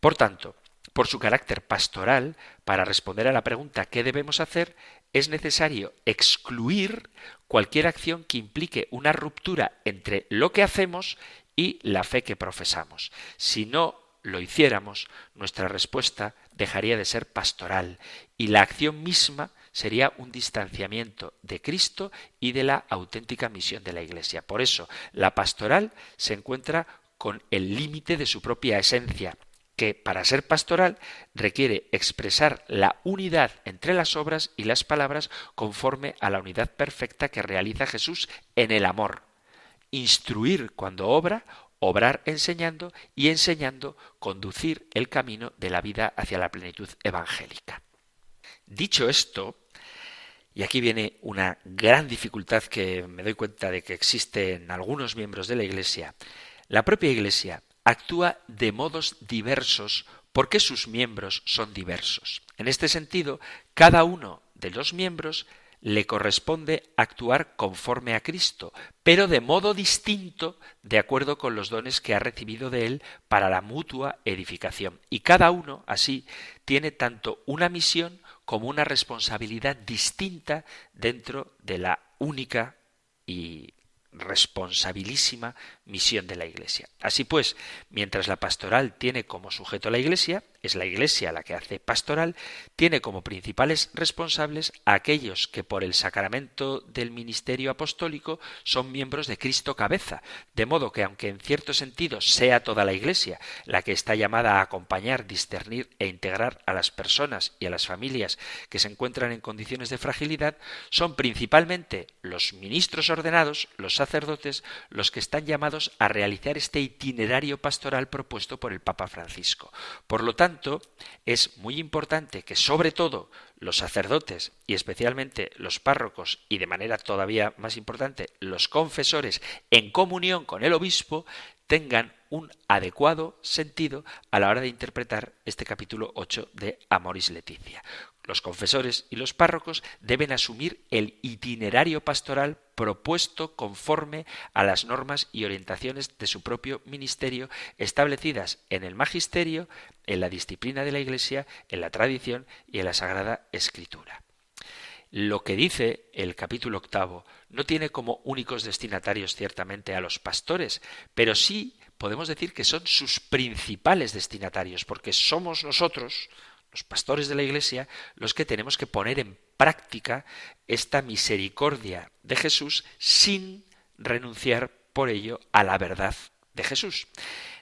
Por tanto, por su carácter pastoral, para responder a la pregunta ¿qué debemos hacer? Es necesario excluir cualquier acción que implique una ruptura entre lo que hacemos y la fe que profesamos. Si no lo hiciéramos, nuestra respuesta dejaría de ser pastoral y la acción misma sería un distanciamiento de Cristo y de la auténtica misión de la Iglesia. Por eso, la pastoral se encuentra con el límite de su propia esencia, que para ser pastoral requiere expresar la unidad entre las obras y las palabras conforme a la unidad perfecta que realiza Jesús en el amor. Instruir cuando obra, obrar enseñando y enseñando conducir el camino de la vida hacia la plenitud evangélica. Dicho esto, y aquí viene una gran dificultad que me doy cuenta de que existe en algunos miembros de la Iglesia, la propia Iglesia actúa de modos diversos porque sus miembros son diversos. En este sentido, cada uno de los miembros le corresponde actuar conforme a Cristo, pero de modo distinto de acuerdo con los dones que ha recibido de Él para la mutua edificación. Y cada uno, así, tiene tanto una misión como una responsabilidad distinta dentro de la única y responsabilísima misión de la Iglesia. Así pues, mientras la pastoral tiene como sujeto la Iglesia, es la Iglesia la que hace pastoral, tiene como principales responsables a aquellos que por el sacramento del ministerio apostólico son miembros de Cristo cabeza, de modo que aunque en cierto sentido sea toda la Iglesia la que está llamada a acompañar, discernir e integrar a las personas y a las familias que se encuentran en condiciones de fragilidad, son principalmente los ministros ordenados, los sacerdotes, los que están llamados a realizar este itinerario pastoral propuesto por el Papa Francisco. Por lo tanto, es muy importante que sobre todo los sacerdotes y especialmente los párrocos y de manera todavía más importante los confesores en comunión con el obispo tengan un adecuado sentido a la hora de interpretar este capítulo 8 de Amoris Leticia. Los confesores y los párrocos deben asumir el itinerario pastoral propuesto conforme a las normas y orientaciones de su propio ministerio establecidas en el magisterio, en la disciplina de la Iglesia, en la tradición y en la Sagrada Escritura. Lo que dice el capítulo octavo no tiene como únicos destinatarios ciertamente a los pastores, pero sí podemos decir que son sus principales destinatarios, porque somos nosotros, los pastores de la Iglesia, los que tenemos que poner en práctica esta misericordia de Jesús sin renunciar por ello a la verdad de Jesús.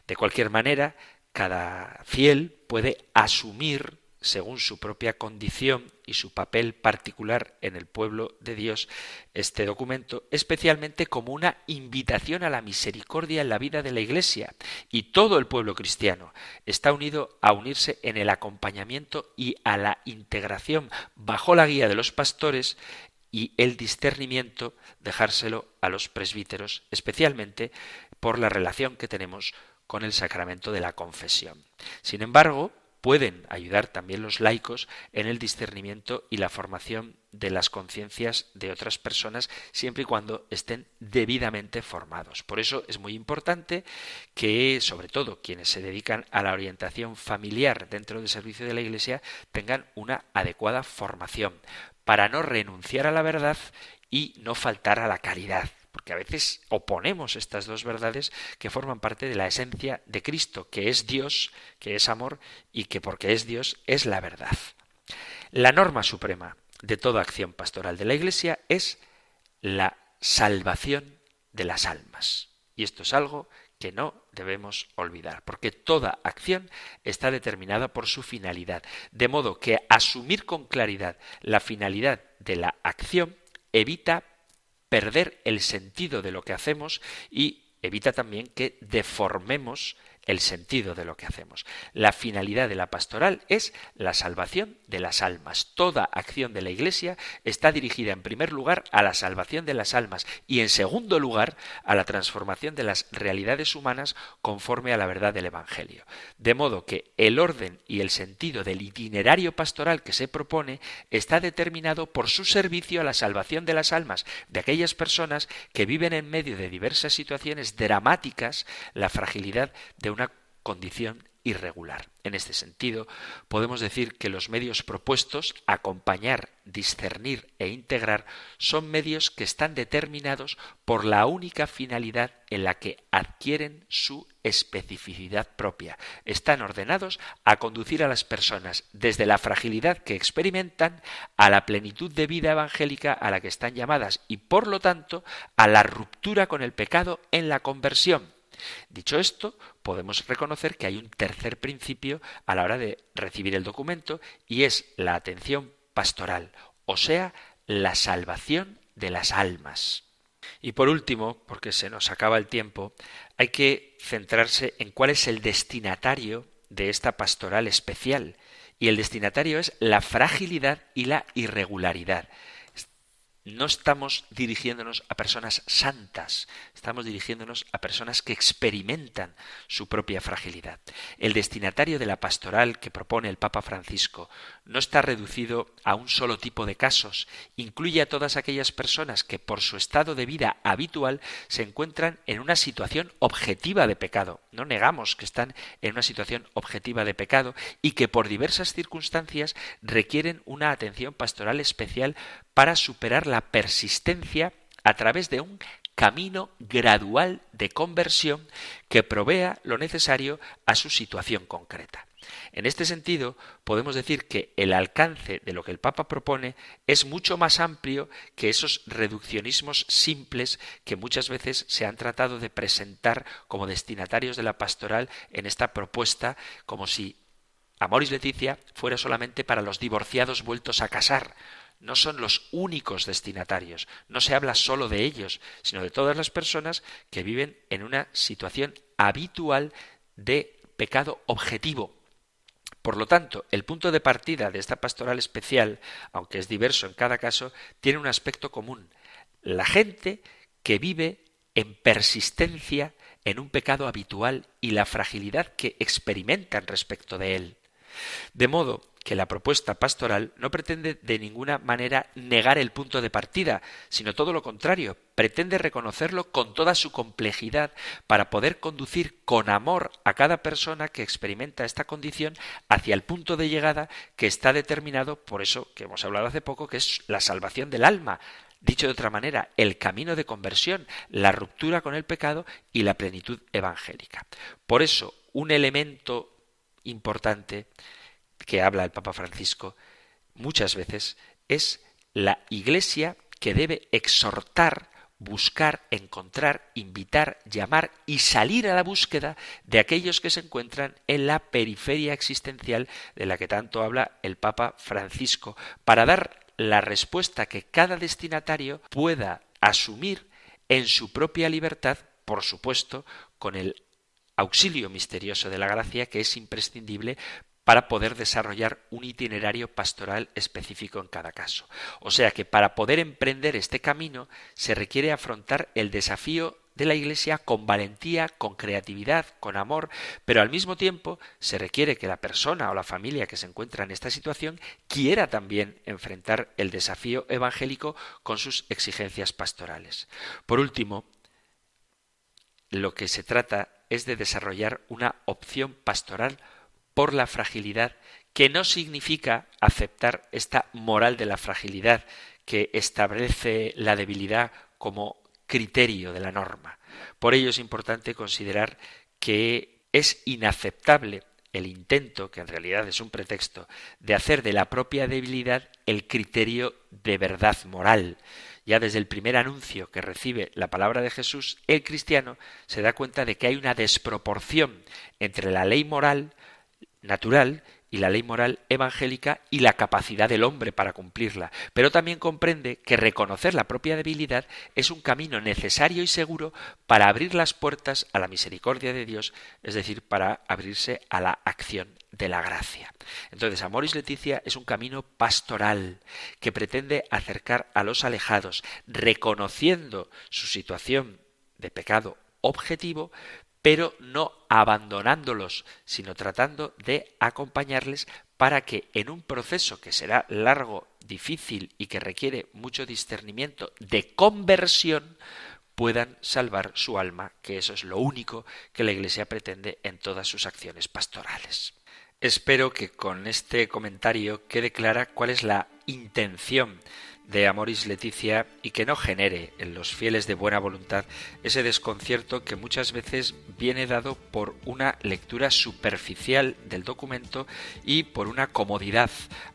De cualquier manera, cada fiel puede asumir según su propia condición y su papel particular en el pueblo de Dios, este documento, especialmente como una invitación a la misericordia en la vida de la Iglesia. Y todo el pueblo cristiano está unido a unirse en el acompañamiento y a la integración bajo la guía de los pastores y el discernimiento dejárselo a los presbíteros, especialmente por la relación que tenemos con el sacramento de la confesión. Sin embargo, pueden ayudar también los laicos en el discernimiento y la formación de las conciencias de otras personas siempre y cuando estén debidamente formados. Por eso es muy importante que, sobre todo, quienes se dedican a la orientación familiar dentro del servicio de la Iglesia tengan una adecuada formación para no renunciar a la verdad y no faltar a la caridad porque a veces oponemos estas dos verdades que forman parte de la esencia de Cristo, que es Dios, que es amor y que porque es Dios es la verdad. La norma suprema de toda acción pastoral de la Iglesia es la salvación de las almas. Y esto es algo que no debemos olvidar, porque toda acción está determinada por su finalidad, de modo que asumir con claridad la finalidad de la acción evita perder el sentido de lo que hacemos y evita también que deformemos el sentido de lo que hacemos. La finalidad de la pastoral es la salvación de las almas. Toda acción de la Iglesia está dirigida en primer lugar a la salvación de las almas y en segundo lugar a la transformación de las realidades humanas conforme a la verdad del Evangelio. De modo que el orden y el sentido del itinerario pastoral que se propone está determinado por su servicio a la salvación de las almas de aquellas personas que viven en medio de diversas situaciones dramáticas la fragilidad de una condición irregular. En este sentido, podemos decir que los medios propuestos, acompañar, discernir e integrar, son medios que están determinados por la única finalidad en la que adquieren su especificidad propia. Están ordenados a conducir a las personas desde la fragilidad que experimentan a la plenitud de vida evangélica a la que están llamadas y, por lo tanto, a la ruptura con el pecado en la conversión Dicho esto, podemos reconocer que hay un tercer principio a la hora de recibir el documento y es la atención pastoral, o sea, la salvación de las almas. Y por último, porque se nos acaba el tiempo, hay que centrarse en cuál es el destinatario de esta pastoral especial. Y el destinatario es la fragilidad y la irregularidad no estamos dirigiéndonos a personas santas, estamos dirigiéndonos a personas que experimentan su propia fragilidad. El destinatario de la pastoral que propone el Papa Francisco no está reducido a un solo tipo de casos, incluye a todas aquellas personas que por su estado de vida habitual se encuentran en una situación objetiva de pecado. No negamos que están en una situación objetiva de pecado y que por diversas circunstancias requieren una atención pastoral especial para superar la persistencia a través de un camino gradual de conversión que provea lo necesario a su situación concreta. En este sentido, podemos decir que el alcance de lo que el Papa propone es mucho más amplio que esos reduccionismos simples que muchas veces se han tratado de presentar como destinatarios de la pastoral en esta propuesta, como si Amoris Leticia fuera solamente para los divorciados vueltos a casar, no son los únicos destinatarios, no se habla solo de ellos, sino de todas las personas que viven en una situación habitual de pecado objetivo. Por lo tanto, el punto de partida de esta pastoral especial, aunque es diverso en cada caso, tiene un aspecto común. La gente que vive en persistencia en un pecado habitual y la fragilidad que experimentan respecto de él. De modo que la propuesta pastoral no pretende de ninguna manera negar el punto de partida, sino todo lo contrario, pretende reconocerlo con toda su complejidad para poder conducir con amor a cada persona que experimenta esta condición hacia el punto de llegada que está determinado por eso que hemos hablado hace poco, que es la salvación del alma, Dicho de otra manera, el camino de conversión, la ruptura con el pecado y la plenitud evangélica. Por eso, un elemento importante que habla el Papa Francisco muchas veces es la Iglesia que debe exhortar, buscar, encontrar, invitar, llamar y salir a la búsqueda de aquellos que se encuentran en la periferia existencial de la que tanto habla el Papa Francisco, para dar la respuesta que cada destinatario pueda asumir en su propia libertad, por supuesto, con el auxilio misterioso de la gracia que es imprescindible para poder desarrollar un itinerario pastoral específico en cada caso. O sea que para poder emprender este camino se requiere afrontar el desafío de la Iglesia con valentía, con creatividad, con amor, pero al mismo tiempo se requiere que la persona o la familia que se encuentra en esta situación quiera también enfrentar el desafío evangélico con sus exigencias pastorales. Por último, lo que se trata es de desarrollar una opción pastoral por la fragilidad, que no significa aceptar esta moral de la fragilidad que establece la debilidad como criterio de la norma. Por ello es importante considerar que es inaceptable el intento, que en realidad es un pretexto, de hacer de la propia debilidad el criterio de verdad moral. Ya desde el primer anuncio que recibe la palabra de Jesús, el cristiano se da cuenta de que hay una desproporción entre la ley moral, natural y la ley moral evangélica y la capacidad del hombre para cumplirla, pero también comprende que reconocer la propia debilidad es un camino necesario y seguro para abrir las puertas a la misericordia de Dios, es decir, para abrirse a la acción de la gracia. Entonces, Amoris Leticia es un camino pastoral que pretende acercar a los alejados, reconociendo su situación de pecado objetivo, pero no abandonándolos, sino tratando de acompañarles para que en un proceso que será largo, difícil y que requiere mucho discernimiento de conversión, puedan salvar su alma, que eso es lo único que la Iglesia pretende en todas sus acciones pastorales. Espero que con este comentario quede clara cuál es la intención de Amoris Leticia y que no genere en los fieles de buena voluntad ese desconcierto que muchas veces viene dado por una lectura superficial del documento y por una comodidad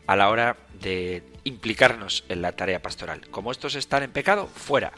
a la hora de implicarnos en la tarea pastoral. Como estos están en pecado, fuera.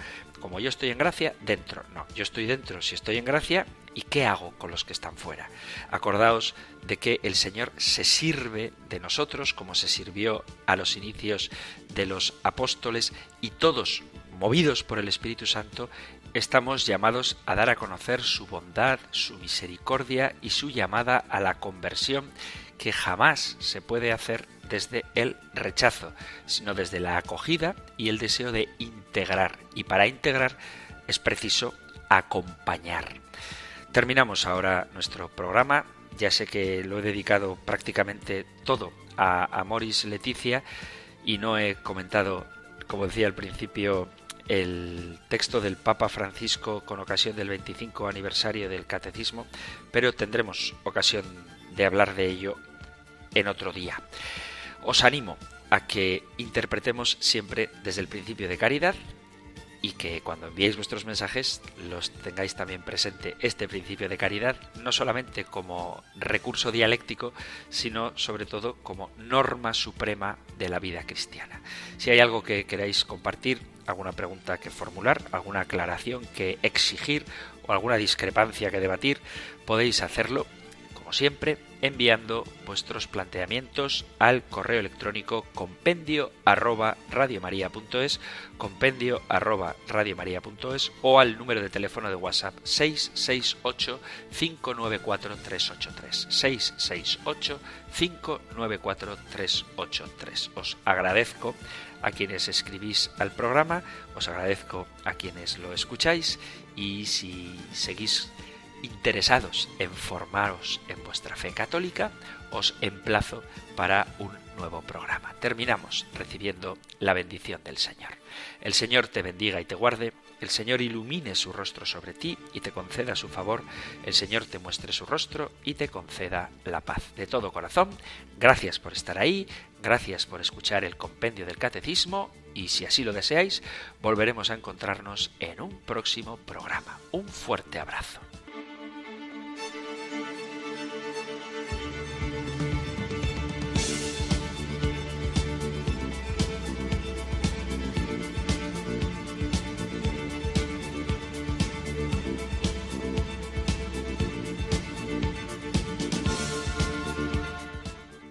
Como yo estoy en gracia, dentro. No, yo estoy dentro si estoy en gracia. ¿Y qué hago con los que están fuera? Acordaos de que el Señor se sirve de nosotros como se sirvió a los inicios de los apóstoles y todos, movidos por el Espíritu Santo, estamos llamados a dar a conocer su bondad, su misericordia y su llamada a la conversión que jamás se puede hacer desde el rechazo, sino desde la acogida y el deseo de integrar. Y para integrar es preciso acompañar. Terminamos ahora nuestro programa. Ya sé que lo he dedicado prácticamente todo a, a Moris Leticia y no he comentado, como decía al principio, el texto del Papa Francisco con ocasión del 25 aniversario del Catecismo, pero tendremos ocasión de hablar de ello en otro día. Os animo a que interpretemos siempre desde el principio de caridad y que cuando enviéis vuestros mensajes los tengáis también presente este principio de caridad, no solamente como recurso dialéctico, sino sobre todo como norma suprema de la vida cristiana. Si hay algo que queráis compartir, alguna pregunta que formular, alguna aclaración que exigir o alguna discrepancia que debatir, podéis hacerlo, como siempre, enviando vuestros planteamientos al correo electrónico compendio arroba radiomaria.es, compendio arroba radiomaria.es o al número de teléfono de WhatsApp 668 594 383 668 594 383. Os agradezco a quienes escribís al programa, os agradezco a quienes lo escucháis y si seguís interesados en formaros en vuestra fe católica, os emplazo para un nuevo programa. Terminamos recibiendo la bendición del Señor. El Señor te bendiga y te guarde, el Señor ilumine su rostro sobre ti y te conceda su favor, el Señor te muestre su rostro y te conceda la paz. De todo corazón, gracias por estar ahí, gracias por escuchar el compendio del catecismo y si así lo deseáis, volveremos a encontrarnos en un próximo programa. Un fuerte abrazo.